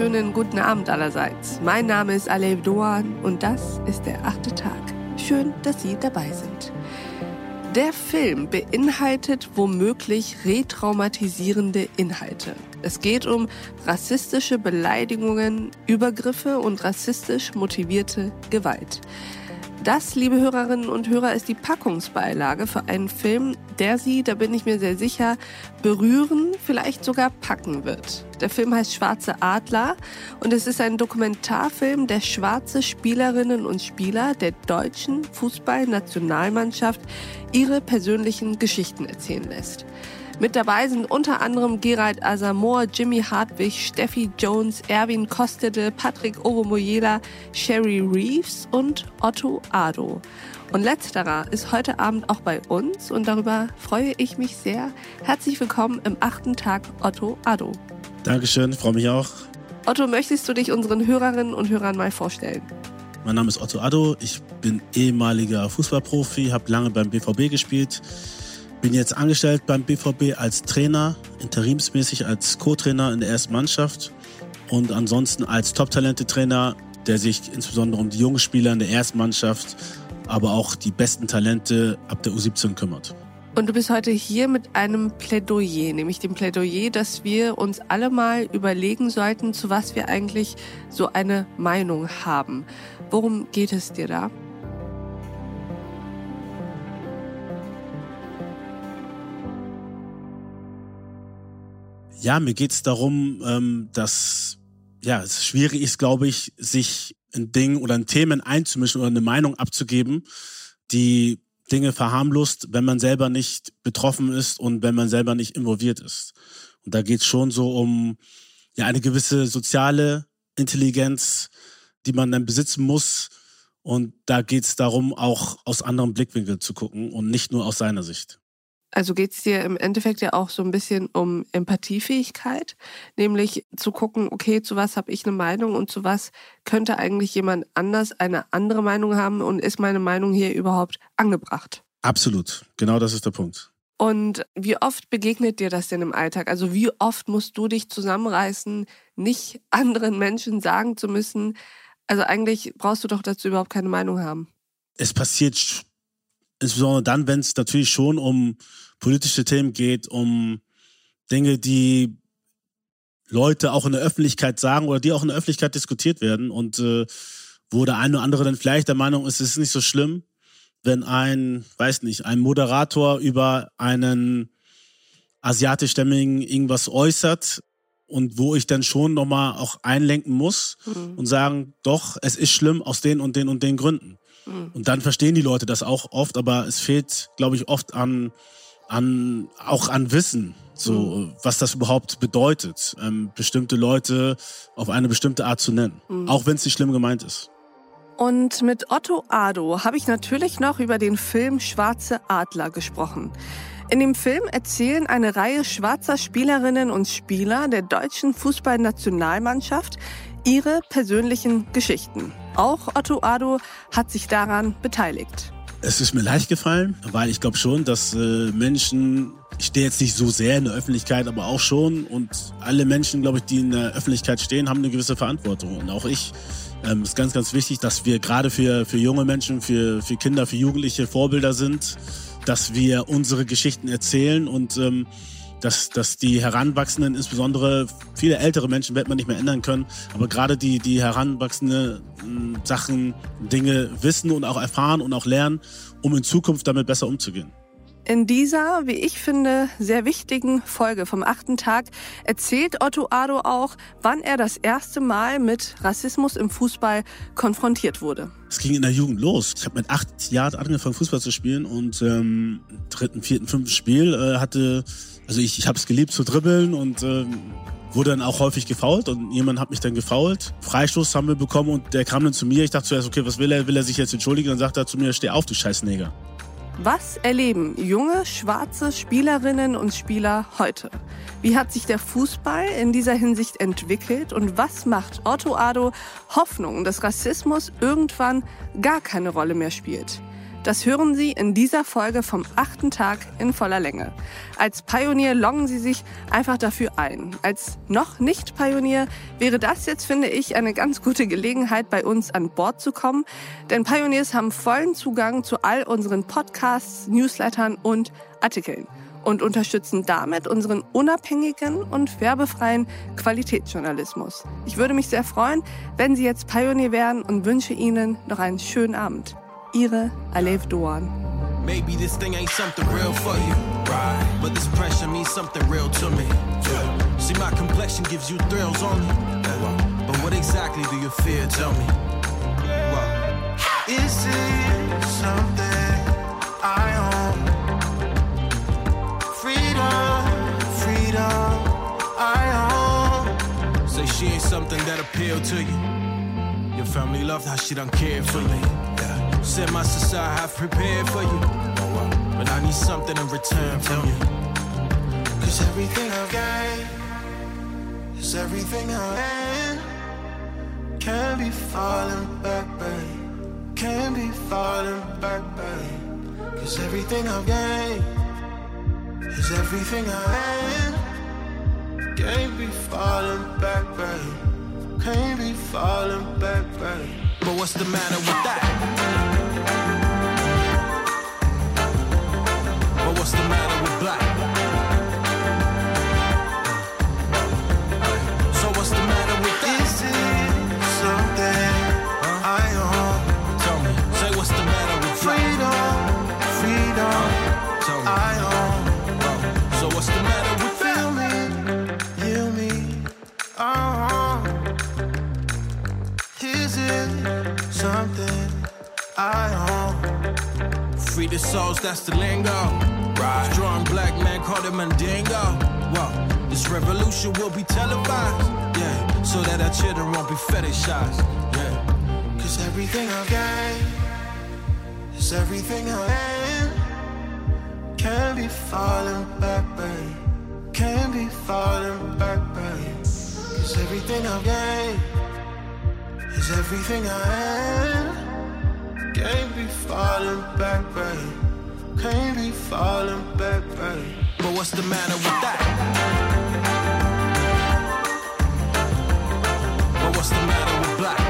wunderschönen guten Abend allerseits. Mein Name ist Alev Doan und das ist der achte Tag. Schön, dass Sie dabei sind. Der Film beinhaltet womöglich retraumatisierende Inhalte. Es geht um rassistische Beleidigungen, Übergriffe und rassistisch motivierte Gewalt. Das, liebe Hörerinnen und Hörer, ist die Packungsbeilage für einen Film, der Sie, da bin ich mir sehr sicher, berühren, vielleicht sogar packen wird. Der Film heißt Schwarze Adler und es ist ein Dokumentarfilm, der schwarze Spielerinnen und Spieler der deutschen Fußballnationalmannschaft ihre persönlichen Geschichten erzählen lässt. Mit dabei sind unter anderem Gerald Asamoah, Jimmy Hartwig, Steffi Jones, Erwin Kostede, Patrick Oromoyela, Sherry Reeves und Otto Ado. Und letzterer ist heute Abend auch bei uns und darüber freue ich mich sehr. Herzlich willkommen im achten Tag Otto Ado. Dankeschön, freue mich auch. Otto, möchtest du dich unseren Hörerinnen und Hörern mal vorstellen? Mein Name ist Otto Addo, ich bin ehemaliger Fußballprofi, habe lange beim BVB gespielt, bin jetzt angestellt beim BVB als Trainer, interimsmäßig als Co-Trainer in der ersten Mannschaft und ansonsten als Top-Talente-Trainer, der sich insbesondere um die jungen Spieler in der ersten Mannschaft, aber auch die besten Talente ab der U17 kümmert. Und du bist heute hier mit einem Plädoyer, nämlich dem Plädoyer, dass wir uns alle mal überlegen sollten, zu was wir eigentlich so eine Meinung haben. Worum geht es dir da? Ja, mir geht es darum, ähm, dass ja, es schwierig ist, glaube ich, sich in Dingen oder in Themen einzumischen oder eine Meinung abzugeben, die Dinge verharmlost, wenn man selber nicht betroffen ist und wenn man selber nicht involviert ist. Und da geht es schon so um ja, eine gewisse soziale Intelligenz, die man dann besitzen muss. Und da geht es darum, auch aus anderen Blickwinkeln zu gucken und nicht nur aus seiner Sicht. Also geht es dir im Endeffekt ja auch so ein bisschen um Empathiefähigkeit, nämlich zu gucken, okay, zu was habe ich eine Meinung und zu was könnte eigentlich jemand anders eine andere Meinung haben und ist meine Meinung hier überhaupt angebracht? Absolut, genau das ist der Punkt. Und wie oft begegnet dir das denn im Alltag? Also wie oft musst du dich zusammenreißen, nicht anderen Menschen sagen zu müssen, also eigentlich brauchst du doch dazu überhaupt keine Meinung haben. Es passiert insbesondere dann, wenn es natürlich schon um politische Themen geht, um Dinge, die Leute auch in der Öffentlichkeit sagen oder die auch in der Öffentlichkeit diskutiert werden und äh, wo der eine oder andere dann vielleicht der Meinung ist, es ist nicht so schlimm, wenn ein, weiß nicht, ein Moderator über einen asiatischstämmigen irgendwas äußert und wo ich dann schon nochmal auch einlenken muss mhm. und sagen, doch, es ist schlimm aus den und den und den Gründen. Mhm. Und dann verstehen die Leute das auch oft, aber es fehlt, glaube ich, oft an, an, auch an Wissen, so, mhm. was das überhaupt bedeutet, ähm, bestimmte Leute auf eine bestimmte Art zu nennen. Mhm. Auch wenn es nicht schlimm gemeint ist. Und mit Otto Ado habe ich natürlich noch über den Film Schwarze Adler gesprochen. In dem Film erzählen eine Reihe schwarzer Spielerinnen und Spieler der deutschen Fußballnationalmannschaft ihre persönlichen Geschichten. Auch Otto Ado hat sich daran beteiligt. Es ist mir leicht gefallen, weil ich glaube schon, dass äh, Menschen, ich stehe jetzt nicht so sehr in der Öffentlichkeit, aber auch schon und alle Menschen, glaube ich, die in der Öffentlichkeit stehen, haben eine gewisse Verantwortung und auch ich. Ähm, ist ganz, ganz wichtig, dass wir gerade für, für junge Menschen, für, für Kinder, für Jugendliche Vorbilder sind, dass wir unsere Geschichten erzählen und ähm, dass, dass die Heranwachsenden, insbesondere viele ältere Menschen, wird man nicht mehr ändern können, aber gerade die, die heranwachsende hm, Sachen, Dinge wissen und auch erfahren und auch lernen, um in Zukunft damit besser umzugehen. In dieser, wie ich finde, sehr wichtigen Folge vom achten Tag erzählt Otto Ado auch, wann er das erste Mal mit Rassismus im Fußball konfrontiert wurde. Es ging in der Jugend los. Ich habe mit acht Jahren angefangen, Fußball zu spielen und ähm, dritten, vierten, fünften Spiel äh, hatte also ich, ich habe es geliebt zu dribbeln und äh, wurde dann auch häufig gefault und jemand hat mich dann gefault. Freistoß haben wir bekommen und der kam dann zu mir. Ich dachte zuerst, okay, was will er? Will er sich jetzt entschuldigen? Dann sagt er zu mir, steh auf, du Scheißneger. Was erleben junge schwarze Spielerinnen und Spieler heute? Wie hat sich der Fußball in dieser Hinsicht entwickelt und was macht Otto Ado Hoffnung, dass Rassismus irgendwann gar keine Rolle mehr spielt? Das hören Sie in dieser Folge vom achten Tag in voller Länge. Als Pionier loggen Sie sich einfach dafür ein. Als noch nicht Pionier wäre das jetzt, finde ich, eine ganz gute Gelegenheit, bei uns an Bord zu kommen. Denn Pioneers haben vollen Zugang zu all unseren Podcasts, Newslettern und Artikeln und unterstützen damit unseren unabhängigen und werbefreien Qualitätsjournalismus. Ich würde mich sehr freuen, wenn Sie jetzt Pionier werden und wünsche Ihnen noch einen schönen Abend. Ihre Alev Doan. Maybe this thing ain't something real for you, right? But this pressure means something real to me. Yeah. See, my complexion gives you thrills only. Yeah. But what exactly do you fear? Tell me. Well, is it something I own? Freedom, freedom, I own. Say she ain't something that appeal to you. Your family loved how she done cared for me. Said my society have prepared for you. But I need something in return from you. Cause everything I've got is everything I am. Can't be falling back, babe. Can't be falling back, babe. Cause everything I've got is everything I am. Can't be falling back, babe. Can't be falling back, babe. But what's the matter with that? I own? Free the souls, that's the lingo. Right. Strong black man called it Mandingo. Well, this revolution will be televised. Yeah, so that our children won't be fetishized. Yeah, cause everything I've got is everything I am. Can't be falling back, babe. Can't be falling back, babe. Cause everything I've got is everything I am. Can't be falling back, babe. Can't be falling back, babe. But what's the matter with that? But what's the matter with black?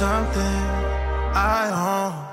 Something I own?